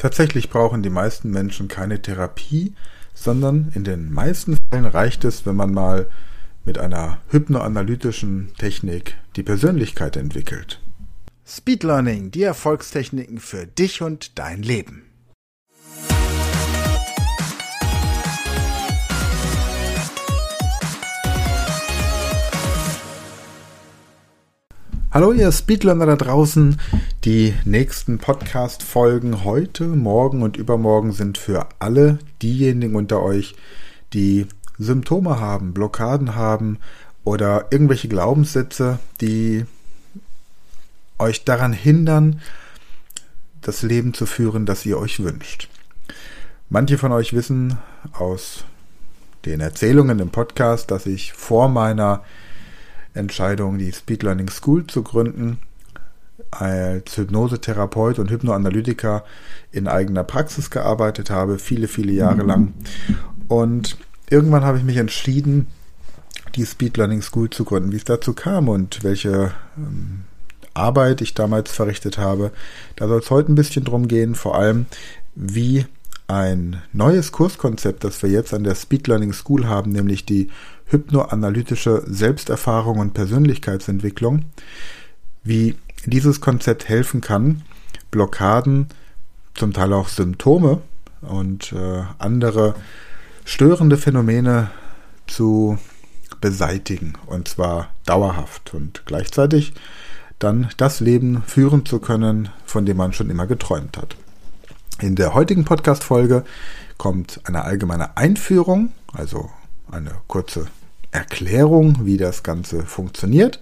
Tatsächlich brauchen die meisten Menschen keine Therapie, sondern in den meisten Fällen reicht es, wenn man mal mit einer hypnoanalytischen Technik die Persönlichkeit entwickelt. Speed Learning, die Erfolgstechniken für dich und dein Leben. Hallo ihr Speedlearner da draußen. Die nächsten Podcast-Folgen heute, morgen und übermorgen sind für alle diejenigen unter euch, die Symptome haben, Blockaden haben oder irgendwelche Glaubenssätze, die euch daran hindern, das Leben zu führen, das ihr euch wünscht. Manche von euch wissen aus den Erzählungen im Podcast, dass ich vor meiner Entscheidung, die Speed Learning School zu gründen, als Hypnosetherapeut und Hypnoanalytiker in eigener Praxis gearbeitet habe, viele, viele Jahre lang. Und irgendwann habe ich mich entschieden, die Speed Learning School zu gründen. Wie es dazu kam und welche ähm, Arbeit ich damals verrichtet habe, da soll es heute ein bisschen drum gehen, vor allem wie ein neues Kurskonzept, das wir jetzt an der Speed Learning School haben, nämlich die hypnoanalytische Selbsterfahrung und Persönlichkeitsentwicklung, wie dieses Konzept helfen kann, Blockaden, zum Teil auch Symptome und äh, andere störende Phänomene zu beseitigen und zwar dauerhaft und gleichzeitig dann das Leben führen zu können, von dem man schon immer geträumt hat. In der heutigen Podcast-Folge kommt eine allgemeine Einführung, also eine kurze Erklärung, wie das Ganze funktioniert.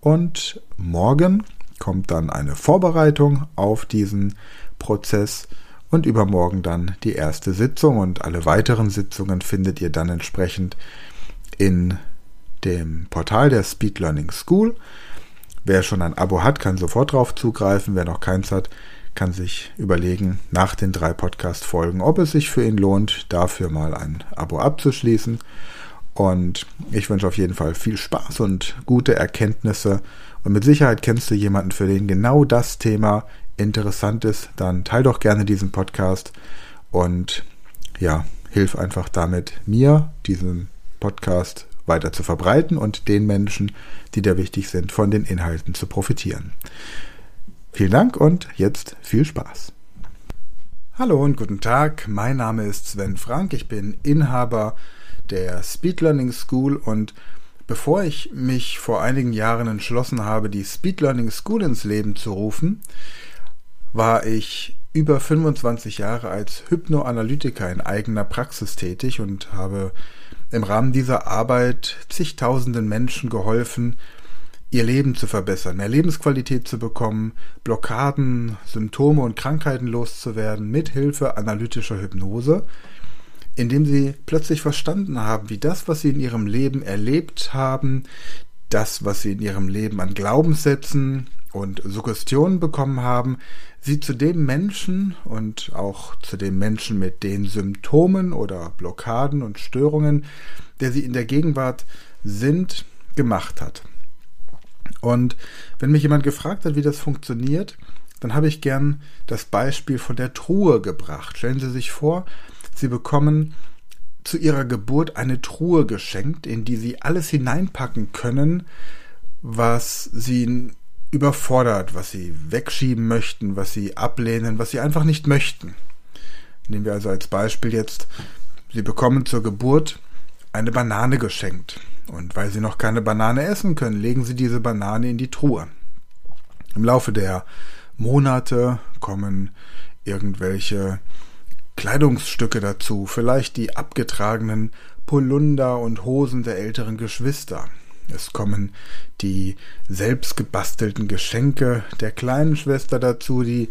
Und morgen kommt dann eine Vorbereitung auf diesen Prozess und übermorgen dann die erste Sitzung und alle weiteren Sitzungen findet ihr dann entsprechend in dem Portal der Speed Learning School. Wer schon ein Abo hat, kann sofort drauf zugreifen. Wer noch keins hat, kann sich überlegen, nach den drei Podcast-Folgen, ob es sich für ihn lohnt, dafür mal ein Abo abzuschließen. Und ich wünsche auf jeden Fall viel Spaß und gute Erkenntnisse. Und mit Sicherheit kennst du jemanden, für den genau das Thema interessant ist. Dann teil doch gerne diesen Podcast und ja, hilf einfach damit mir, diesen Podcast weiter zu verbreiten und den Menschen, die da wichtig sind, von den Inhalten zu profitieren. Vielen Dank und jetzt viel Spaß. Hallo und guten Tag. Mein Name ist Sven Frank. Ich bin Inhaber der Speed Learning School. Und bevor ich mich vor einigen Jahren entschlossen habe, die Speed Learning School ins Leben zu rufen, war ich über 25 Jahre als Hypnoanalytiker in eigener Praxis tätig und habe im Rahmen dieser Arbeit zigtausenden Menschen geholfen, ihr Leben zu verbessern, mehr Lebensqualität zu bekommen, Blockaden, Symptome und Krankheiten loszuwerden mit Hilfe analytischer Hypnose indem sie plötzlich verstanden haben, wie das, was sie in ihrem Leben erlebt haben, das, was sie in ihrem Leben an Glaubenssätzen und Suggestionen bekommen haben, sie zu dem Menschen und auch zu dem Menschen mit den Symptomen oder Blockaden und Störungen, der sie in der Gegenwart sind, gemacht hat. Und wenn mich jemand gefragt hat, wie das funktioniert, dann habe ich gern das Beispiel von der Truhe gebracht. Stellen Sie sich vor, Sie bekommen zu ihrer Geburt eine Truhe geschenkt, in die sie alles hineinpacken können, was sie überfordert, was sie wegschieben möchten, was sie ablehnen, was sie einfach nicht möchten. Nehmen wir also als Beispiel jetzt, sie bekommen zur Geburt eine Banane geschenkt. Und weil sie noch keine Banane essen können, legen sie diese Banane in die Truhe. Im Laufe der Monate kommen irgendwelche Kleidungsstücke dazu, vielleicht die abgetragenen Polunder und Hosen der älteren Geschwister. Es kommen die selbstgebastelten Geschenke der kleinen Schwester dazu, die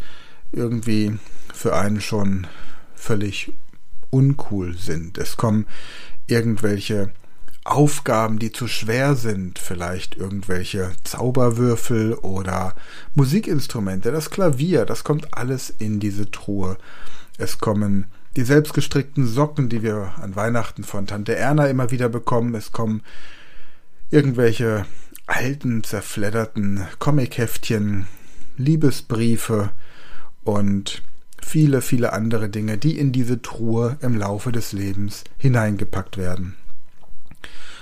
irgendwie für einen schon völlig uncool sind. Es kommen irgendwelche Aufgaben, die zu schwer sind, vielleicht irgendwelche Zauberwürfel oder Musikinstrumente, das Klavier, das kommt alles in diese Truhe. Es kommen die selbstgestrickten Socken, die wir an Weihnachten von Tante Erna immer wieder bekommen. Es kommen irgendwelche alten, zerfledderten Comicheftchen, Liebesbriefe und viele, viele andere Dinge, die in diese Truhe im Laufe des Lebens hineingepackt werden.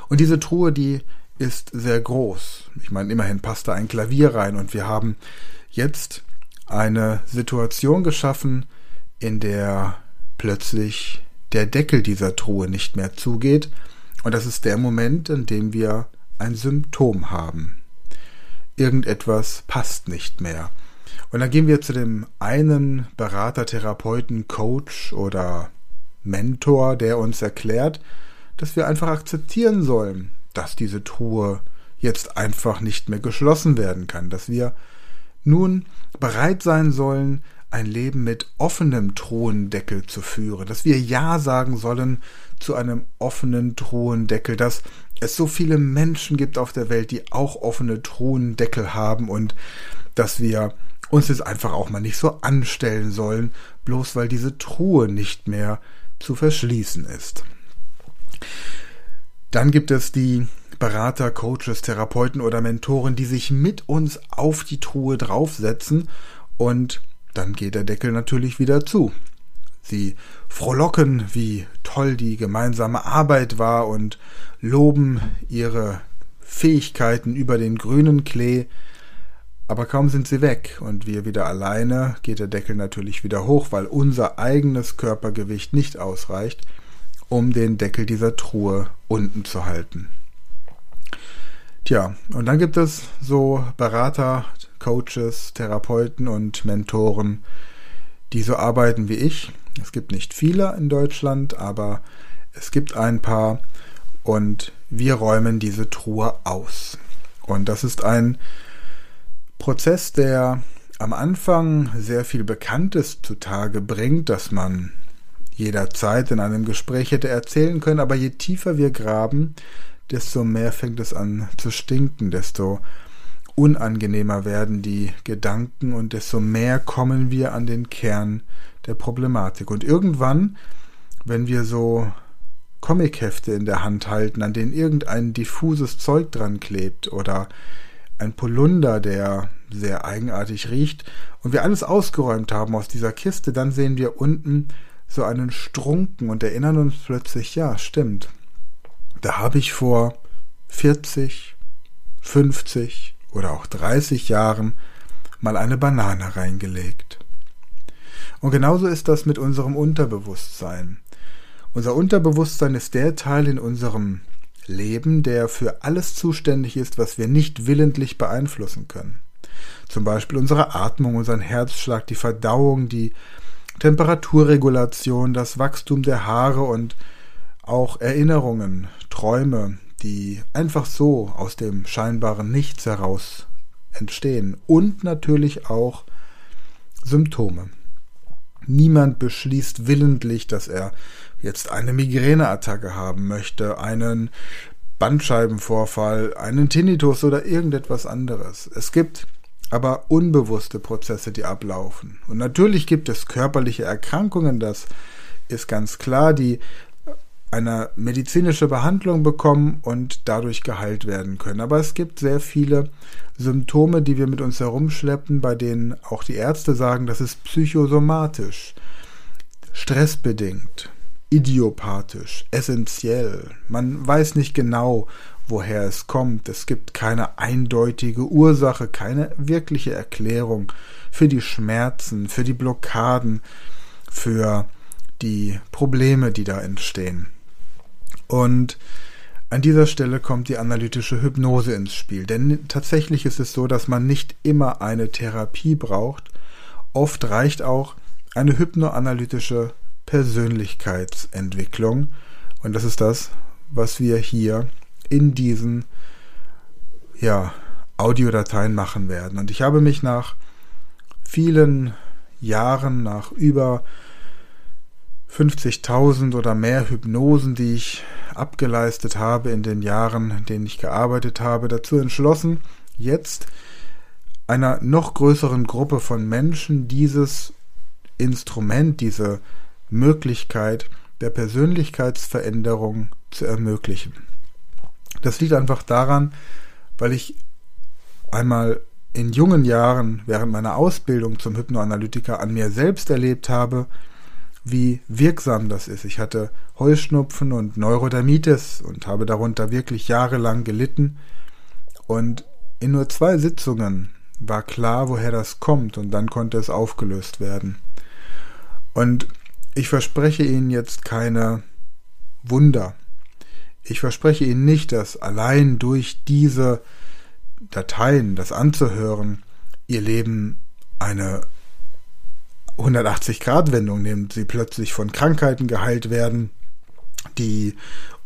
Und diese Truhe, die ist sehr groß. Ich meine, immerhin passt da ein Klavier rein und wir haben jetzt eine Situation geschaffen, in der plötzlich der Deckel dieser Truhe nicht mehr zugeht. Und das ist der Moment, in dem wir ein Symptom haben. Irgendetwas passt nicht mehr. Und dann gehen wir zu dem einen Berater, Therapeuten, Coach oder Mentor, der uns erklärt, dass wir einfach akzeptieren sollen, dass diese Truhe jetzt einfach nicht mehr geschlossen werden kann, dass wir nun bereit sein sollen, ein Leben mit offenem Truhendeckel zu führen, dass wir Ja sagen sollen zu einem offenen Truhendeckel, dass es so viele Menschen gibt auf der Welt, die auch offene Truhendeckel haben und dass wir uns jetzt einfach auch mal nicht so anstellen sollen, bloß weil diese Truhe nicht mehr zu verschließen ist. Dann gibt es die Berater, Coaches, Therapeuten oder Mentoren, die sich mit uns auf die Truhe draufsetzen und dann geht der Deckel natürlich wieder zu. Sie frohlocken, wie toll die gemeinsame Arbeit war und loben ihre Fähigkeiten über den grünen Klee, aber kaum sind sie weg und wir wieder alleine, geht der Deckel natürlich wieder hoch, weil unser eigenes Körpergewicht nicht ausreicht, um den Deckel dieser Truhe unten zu halten. Tja, und dann gibt es so Berater, Coaches, Therapeuten und Mentoren, die so arbeiten wie ich. Es gibt nicht viele in Deutschland, aber es gibt ein paar und wir räumen diese Truhe aus. Und das ist ein Prozess, der am Anfang sehr viel Bekanntes zutage bringt, dass man jederzeit in einem Gespräch hätte erzählen können, aber je tiefer wir graben, desto mehr fängt es an zu stinken, desto unangenehmer werden die Gedanken und desto mehr kommen wir an den Kern der Problematik. Und irgendwann, wenn wir so Comichefte in der Hand halten, an denen irgendein diffuses Zeug dran klebt oder ein Polunder, der sehr eigenartig riecht, und wir alles ausgeräumt haben aus dieser Kiste, dann sehen wir unten so einen Strunken und erinnern uns plötzlich, ja, stimmt. Da habe ich vor 40, 50 oder auch 30 Jahren mal eine Banane reingelegt. Und genauso ist das mit unserem Unterbewusstsein. Unser Unterbewusstsein ist der Teil in unserem Leben, der für alles zuständig ist, was wir nicht willentlich beeinflussen können. Zum Beispiel unsere Atmung, unseren Herzschlag, die Verdauung, die Temperaturregulation, das Wachstum der Haare und auch Erinnerungen, Träume, die einfach so aus dem scheinbaren Nichts heraus entstehen. Und natürlich auch Symptome. Niemand beschließt willentlich, dass er jetzt eine Migräneattacke haben möchte, einen Bandscheibenvorfall, einen Tinnitus oder irgendetwas anderes. Es gibt aber unbewusste Prozesse, die ablaufen. Und natürlich gibt es körperliche Erkrankungen, das ist ganz klar, die eine medizinische Behandlung bekommen und dadurch geheilt werden können. Aber es gibt sehr viele Symptome, die wir mit uns herumschleppen, bei denen auch die Ärzte sagen, das ist psychosomatisch, stressbedingt, idiopathisch, essentiell. Man weiß nicht genau, woher es kommt. Es gibt keine eindeutige Ursache, keine wirkliche Erklärung für die Schmerzen, für die Blockaden, für die Probleme, die da entstehen. Und an dieser Stelle kommt die analytische Hypnose ins Spiel. Denn tatsächlich ist es so, dass man nicht immer eine Therapie braucht. Oft reicht auch eine hypnoanalytische Persönlichkeitsentwicklung. Und das ist das, was wir hier in diesen ja, Audiodateien machen werden. Und ich habe mich nach vielen Jahren, nach über 50.000 oder mehr Hypnosen, die ich abgeleistet habe in den Jahren, in denen ich gearbeitet habe, dazu entschlossen, jetzt einer noch größeren Gruppe von Menschen dieses Instrument, diese Möglichkeit der Persönlichkeitsveränderung zu ermöglichen. Das liegt einfach daran, weil ich einmal in jungen Jahren während meiner Ausbildung zum Hypnoanalytiker an mir selbst erlebt habe, wie wirksam das ist. Ich hatte Heuschnupfen und Neurodermitis und habe darunter wirklich jahrelang gelitten. Und in nur zwei Sitzungen war klar, woher das kommt, und dann konnte es aufgelöst werden. Und ich verspreche Ihnen jetzt keine Wunder. Ich verspreche Ihnen nicht, dass allein durch diese Dateien, das anzuhören, Ihr Leben eine 180-Grad-Wendung nimmt, Sie plötzlich von Krankheiten geheilt werden, die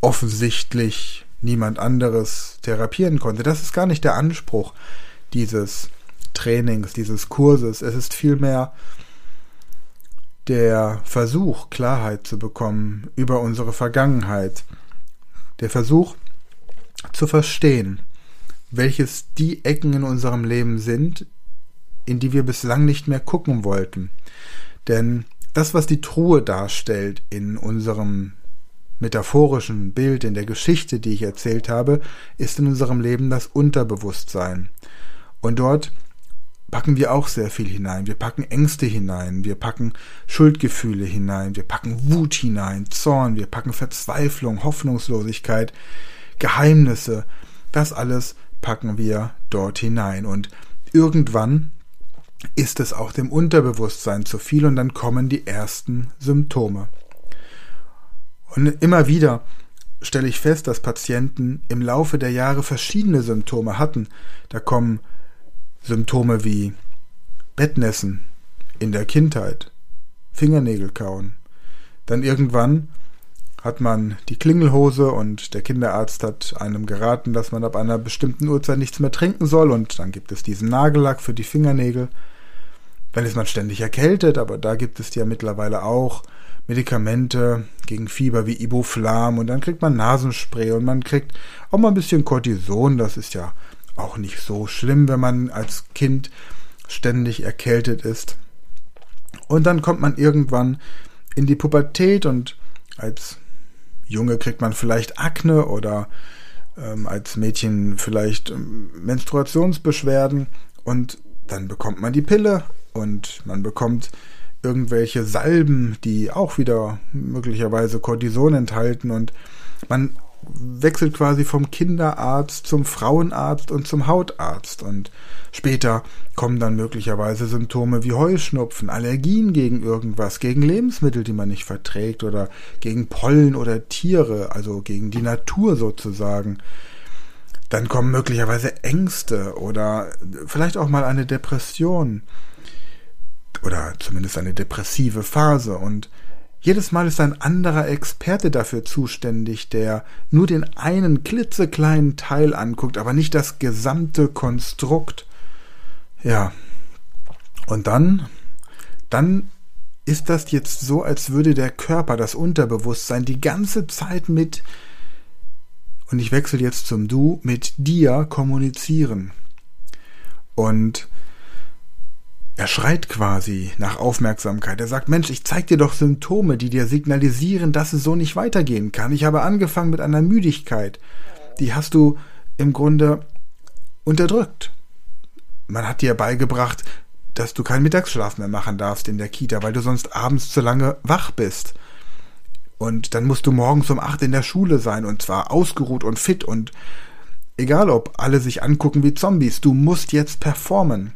offensichtlich niemand anderes therapieren konnte. Das ist gar nicht der Anspruch dieses Trainings, dieses Kurses. Es ist vielmehr der Versuch, Klarheit zu bekommen über unsere Vergangenheit, der Versuch zu verstehen, welches die Ecken in unserem Leben sind, in die wir bislang nicht mehr gucken wollten. Denn das, was die Truhe darstellt in unserem metaphorischen Bild, in der Geschichte, die ich erzählt habe, ist in unserem Leben das Unterbewusstsein. Und dort packen wir auch sehr viel hinein. Wir packen Ängste hinein, wir packen Schuldgefühle hinein, wir packen Wut hinein, Zorn, wir packen Verzweiflung, Hoffnungslosigkeit, Geheimnisse. Das alles packen wir dort hinein. Und irgendwann ist es auch dem Unterbewusstsein zu viel und dann kommen die ersten Symptome. Und immer wieder stelle ich fest, dass Patienten im Laufe der Jahre verschiedene Symptome hatten. Da kommen Symptome wie Bettnässen in der Kindheit, Fingernägel kauen. Dann irgendwann hat man die Klingelhose und der Kinderarzt hat einem geraten, dass man ab einer bestimmten Uhrzeit nichts mehr trinken soll und dann gibt es diesen Nagellack für die Fingernägel. Dann ist man ständig erkältet, aber da gibt es ja mittlerweile auch Medikamente gegen Fieber wie Ibuflam und dann kriegt man Nasenspray und man kriegt auch mal ein bisschen Cortison, das ist ja auch nicht so schlimm, wenn man als Kind ständig erkältet ist. Und dann kommt man irgendwann in die Pubertät und als Junge kriegt man vielleicht Akne oder ähm, als Mädchen vielleicht ähm, Menstruationsbeschwerden und dann bekommt man die Pille und man bekommt irgendwelche Salben, die auch wieder möglicherweise Cortison enthalten. Und man wechselt quasi vom Kinderarzt zum Frauenarzt und zum Hautarzt. Und später kommen dann möglicherweise Symptome wie Heuschnupfen, Allergien gegen irgendwas, gegen Lebensmittel, die man nicht verträgt oder gegen Pollen oder Tiere, also gegen die Natur sozusagen. Dann kommen möglicherweise Ängste oder vielleicht auch mal eine Depression oder zumindest eine depressive Phase und jedes Mal ist ein anderer Experte dafür zuständig, der nur den einen klitzekleinen Teil anguckt, aber nicht das gesamte Konstrukt. Ja. Und dann, dann ist das jetzt so, als würde der Körper, das Unterbewusstsein die ganze Zeit mit, und ich wechsle jetzt zum Du, mit dir kommunizieren. Und er schreit quasi nach Aufmerksamkeit. Er sagt, Mensch, ich zeig dir doch Symptome, die dir signalisieren, dass es so nicht weitergehen kann. Ich habe angefangen mit einer Müdigkeit. Die hast du im Grunde unterdrückt. Man hat dir beigebracht, dass du keinen Mittagsschlaf mehr machen darfst in der Kita, weil du sonst abends zu lange wach bist. Und dann musst du morgens um acht in der Schule sein und zwar ausgeruht und fit und egal ob alle sich angucken wie Zombies, du musst jetzt performen.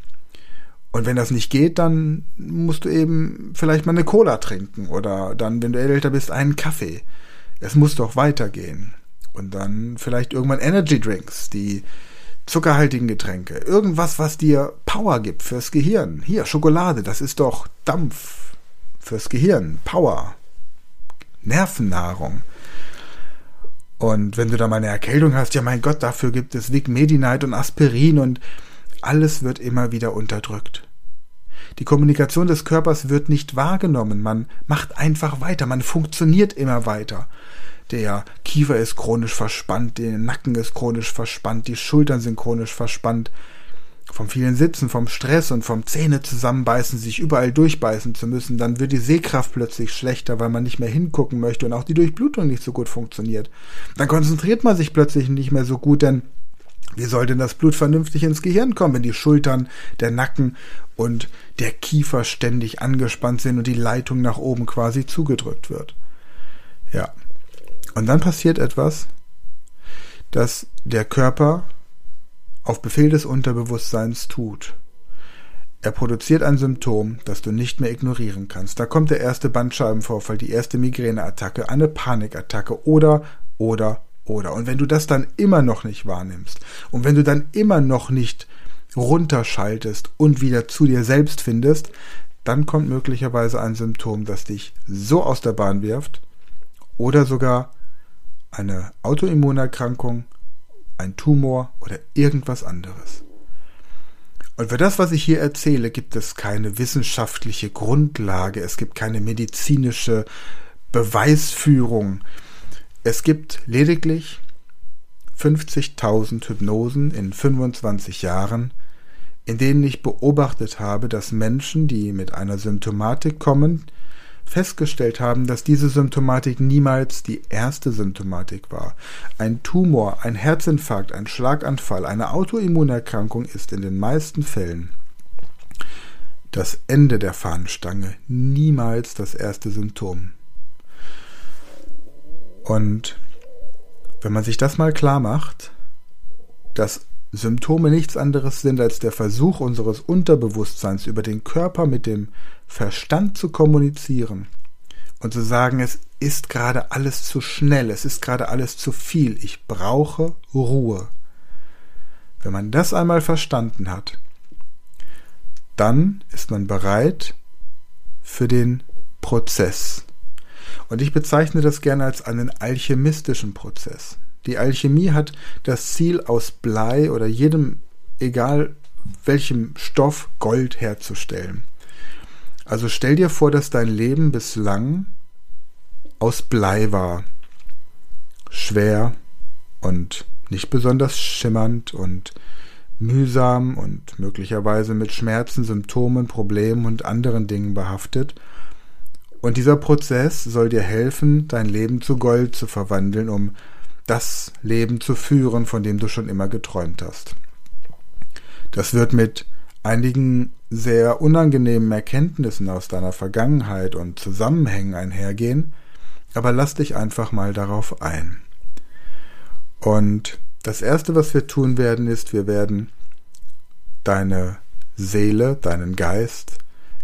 Und wenn das nicht geht, dann musst du eben vielleicht mal eine Cola trinken oder dann, wenn du älter bist, einen Kaffee. Es muss doch weitergehen. Und dann vielleicht irgendwann Energy Drinks, die zuckerhaltigen Getränke, irgendwas, was dir Power gibt fürs Gehirn. Hier, Schokolade, das ist doch Dampf fürs Gehirn, Power, Nervennahrung. Und wenn du da mal eine Erkältung hast, ja mein Gott, dafür gibt es Vic Medi-Night und Aspirin und alles wird immer wieder unterdrückt. Die Kommunikation des Körpers wird nicht wahrgenommen. Man macht einfach weiter. Man funktioniert immer weiter. Der Kiefer ist chronisch verspannt, der Nacken ist chronisch verspannt, die Schultern sind chronisch verspannt. Vom vielen Sitzen, vom Stress und vom Zähne zusammenbeißen, sich überall durchbeißen zu müssen, dann wird die Sehkraft plötzlich schlechter, weil man nicht mehr hingucken möchte und auch die Durchblutung nicht so gut funktioniert. Dann konzentriert man sich plötzlich nicht mehr so gut, denn wie soll denn das Blut vernünftig ins Gehirn kommen, wenn die Schultern, der Nacken und der Kiefer ständig angespannt sind und die Leitung nach oben quasi zugedrückt wird? Ja. Und dann passiert etwas, dass der Körper auf Befehl des Unterbewusstseins tut. Er produziert ein Symptom, das du nicht mehr ignorieren kannst. Da kommt der erste Bandscheibenvorfall, die erste Migräneattacke, eine Panikattacke oder, oder, oder. Und wenn du das dann immer noch nicht wahrnimmst und wenn du dann immer noch nicht runterschaltest und wieder zu dir selbst findest, dann kommt möglicherweise ein Symptom, das dich so aus der Bahn wirft oder sogar eine Autoimmunerkrankung, ein Tumor oder irgendwas anderes. Und für das, was ich hier erzähle, gibt es keine wissenschaftliche Grundlage, es gibt keine medizinische Beweisführung, es gibt lediglich 50.000 Hypnosen in 25 Jahren, in denen ich beobachtet habe, dass Menschen, die mit einer Symptomatik kommen, festgestellt haben, dass diese Symptomatik niemals die erste Symptomatik war. Ein Tumor, ein Herzinfarkt, ein Schlaganfall, eine Autoimmunerkrankung ist in den meisten Fällen das Ende der Fahnenstange, niemals das erste Symptom. Und wenn man sich das mal klar macht, dass Symptome nichts anderes sind als der Versuch unseres Unterbewusstseins über den Körper mit dem Verstand zu kommunizieren und zu sagen, es ist gerade alles zu schnell, es ist gerade alles zu viel, ich brauche Ruhe. Wenn man das einmal verstanden hat, dann ist man bereit für den Prozess. Und ich bezeichne das gerne als einen alchemistischen Prozess. Die Alchemie hat das Ziel, aus Blei oder jedem, egal welchem Stoff, Gold herzustellen. Also stell dir vor, dass dein Leben bislang aus Blei war. Schwer und nicht besonders schimmernd und mühsam und möglicherweise mit Schmerzen, Symptomen, Problemen und anderen Dingen behaftet – und dieser Prozess soll dir helfen, dein Leben zu Gold zu verwandeln, um das Leben zu führen, von dem du schon immer geträumt hast. Das wird mit einigen sehr unangenehmen Erkenntnissen aus deiner Vergangenheit und Zusammenhängen einhergehen, aber lass dich einfach mal darauf ein. Und das Erste, was wir tun werden, ist, wir werden deine Seele, deinen Geist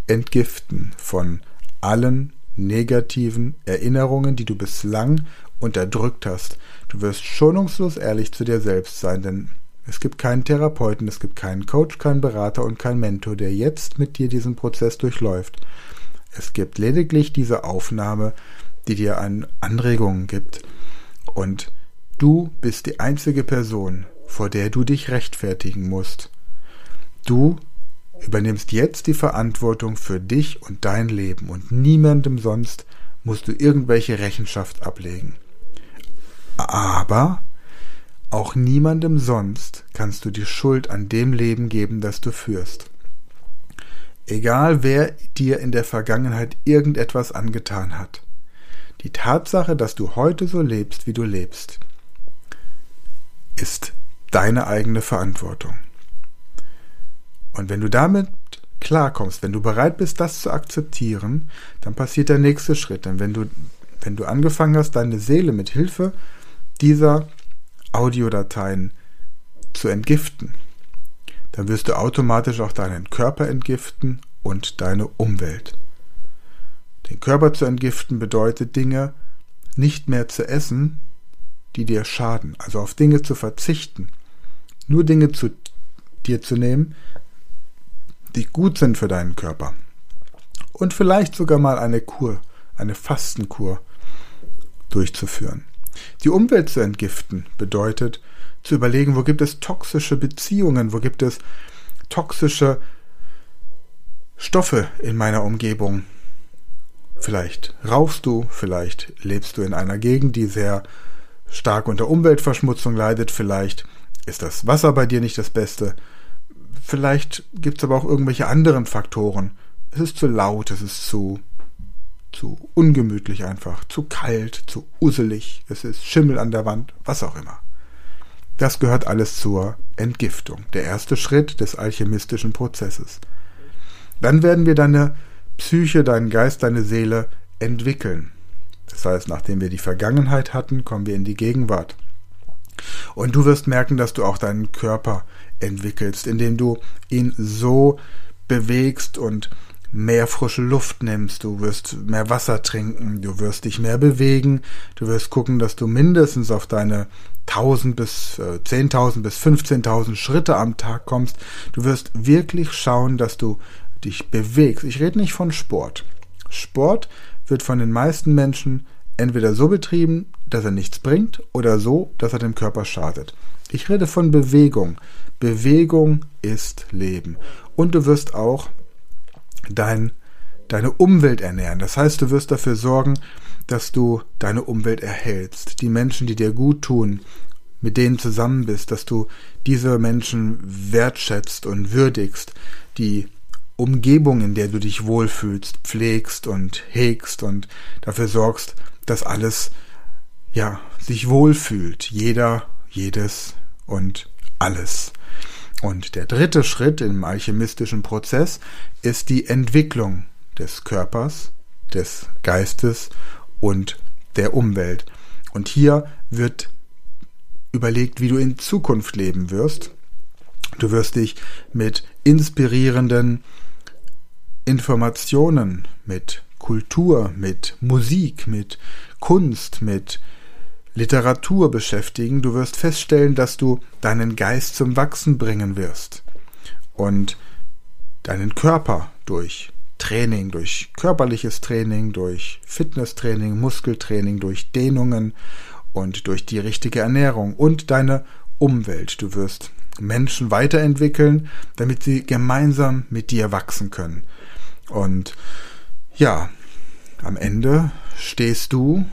entgiften von allen negativen Erinnerungen, die du bislang unterdrückt hast. Du wirst schonungslos ehrlich zu dir selbst sein, denn es gibt keinen Therapeuten, es gibt keinen Coach, keinen Berater und keinen Mentor, der jetzt mit dir diesen Prozess durchläuft. Es gibt lediglich diese Aufnahme, die dir an Anregungen gibt. Und du bist die einzige Person, vor der du dich rechtfertigen musst. Du übernimmst jetzt die Verantwortung für dich und dein Leben und niemandem sonst musst du irgendwelche Rechenschaft ablegen. Aber auch niemandem sonst kannst du die Schuld an dem Leben geben, das du führst. Egal wer dir in der Vergangenheit irgendetwas angetan hat. Die Tatsache, dass du heute so lebst, wie du lebst, ist deine eigene Verantwortung. Und wenn du damit klarkommst, wenn du bereit bist, das zu akzeptieren, dann passiert der nächste Schritt. Denn wenn du, wenn du angefangen hast, deine Seele mit Hilfe dieser Audiodateien zu entgiften, dann wirst du automatisch auch deinen Körper entgiften und deine Umwelt. Den Körper zu entgiften bedeutet Dinge nicht mehr zu essen, die dir schaden, also auf Dinge zu verzichten, nur Dinge zu dir zu nehmen, die gut sind für deinen Körper. Und vielleicht sogar mal eine Kur, eine Fastenkur durchzuführen. Die Umwelt zu entgiften bedeutet zu überlegen, wo gibt es toxische Beziehungen, wo gibt es toxische Stoffe in meiner Umgebung. Vielleicht rauchst du, vielleicht lebst du in einer Gegend, die sehr stark unter Umweltverschmutzung leidet, vielleicht ist das Wasser bei dir nicht das Beste, vielleicht gibt es aber auch irgendwelche anderen Faktoren. Es ist zu laut, es ist zu, zu ungemütlich einfach, zu kalt, zu uselig, es ist Schimmel an der Wand, was auch immer. Das gehört alles zur Entgiftung, der erste Schritt des alchemistischen Prozesses. Dann werden wir deine Psyche, deinen Geist, deine Seele entwickeln. Das heißt, nachdem wir die Vergangenheit hatten, kommen wir in die Gegenwart. Und du wirst merken, dass du auch deinen Körper entwickelst, indem du ihn so bewegst und mehr frische Luft nimmst, du wirst mehr Wasser trinken, du wirst dich mehr bewegen, du wirst gucken, dass du mindestens auf deine 1000 bis äh, 10.000 bis 15.000 Schritte am Tag kommst. Du wirst wirklich schauen, dass du dich bewegst. Ich rede nicht von Sport. Sport wird von den meisten Menschen entweder so betrieben, dass er nichts bringt, oder so, dass er dem Körper schadet. Ich rede von Bewegung. Bewegung ist Leben. Und du wirst auch dein, deine Umwelt ernähren. Das heißt, du wirst dafür sorgen, dass du deine Umwelt erhältst. Die Menschen, die dir gut tun, mit denen zusammen bist, dass du diese Menschen wertschätzt und würdigst, die Umgebung, in der du dich wohlfühlst, pflegst und hegst und dafür sorgst, dass alles ja sich wohlfühlt, jeder, jedes und alles. Und der dritte Schritt im alchemistischen Prozess ist die Entwicklung des Körpers, des Geistes und der Umwelt. Und hier wird überlegt, wie du in Zukunft leben wirst. Du wirst dich mit inspirierenden Informationen, mit Kultur, mit Musik, mit Kunst, mit Literatur beschäftigen. Du wirst feststellen, dass du deinen Geist zum Wachsen bringen wirst und deinen Körper durch Training, durch körperliches Training, durch Fitnesstraining, Muskeltraining, durch Dehnungen und durch die richtige Ernährung und deine Umwelt. Du wirst Menschen weiterentwickeln, damit sie gemeinsam mit dir wachsen können. Und ja, am Ende stehst du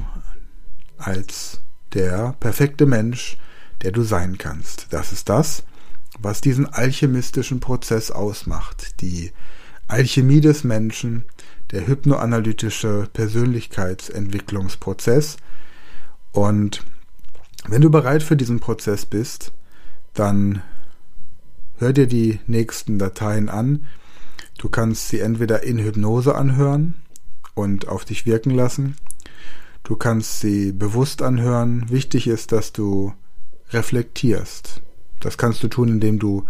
als der perfekte Mensch, der du sein kannst. Das ist das, was diesen alchemistischen Prozess ausmacht. Die Alchemie des Menschen, der hypnoanalytische Persönlichkeitsentwicklungsprozess. Und wenn du bereit für diesen Prozess bist, dann hör dir die nächsten Dateien an, Du kannst sie entweder in Hypnose anhören und auf dich wirken lassen. Du kannst sie bewusst anhören. Wichtig ist, dass du reflektierst. Das kannst du tun, indem du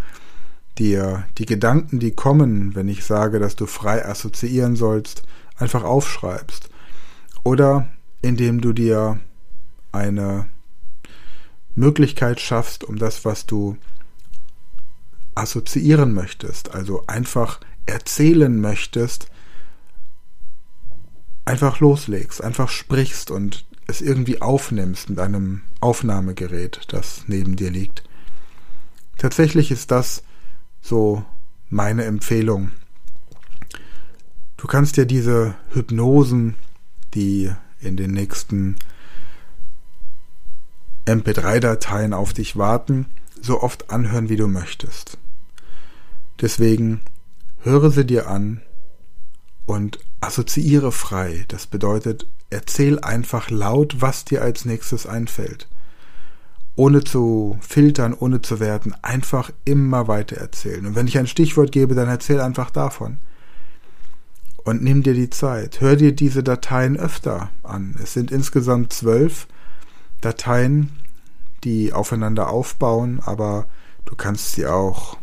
dir die Gedanken, die kommen, wenn ich sage, dass du frei assoziieren sollst, einfach aufschreibst. Oder indem du dir eine Möglichkeit schaffst, um das, was du assoziieren möchtest, also einfach erzählen möchtest, einfach loslegst, einfach sprichst und es irgendwie aufnimmst mit einem Aufnahmegerät, das neben dir liegt. Tatsächlich ist das so meine Empfehlung. Du kannst dir diese Hypnosen, die in den nächsten MP3-Dateien auf dich warten, so oft anhören, wie du möchtest. Deswegen Höre sie dir an und assoziiere frei. Das bedeutet, erzähl einfach laut, was dir als nächstes einfällt. Ohne zu filtern, ohne zu werten, einfach immer weiter erzählen. Und wenn ich ein Stichwort gebe, dann erzähl einfach davon. Und nimm dir die Zeit. Hör dir diese Dateien öfter an. Es sind insgesamt zwölf Dateien, die aufeinander aufbauen, aber du kannst sie auch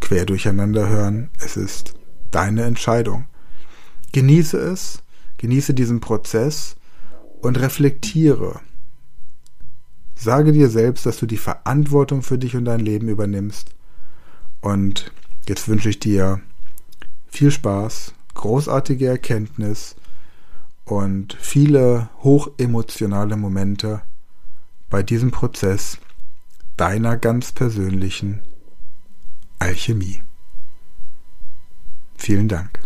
quer durcheinander hören. Es ist deine Entscheidung. Genieße es, genieße diesen Prozess und reflektiere. Sage dir selbst, dass du die Verantwortung für dich und dein Leben übernimmst. Und jetzt wünsche ich dir viel Spaß, großartige Erkenntnis und viele hochemotionale Momente bei diesem Prozess deiner ganz persönlichen Alchemie Vielen Dank.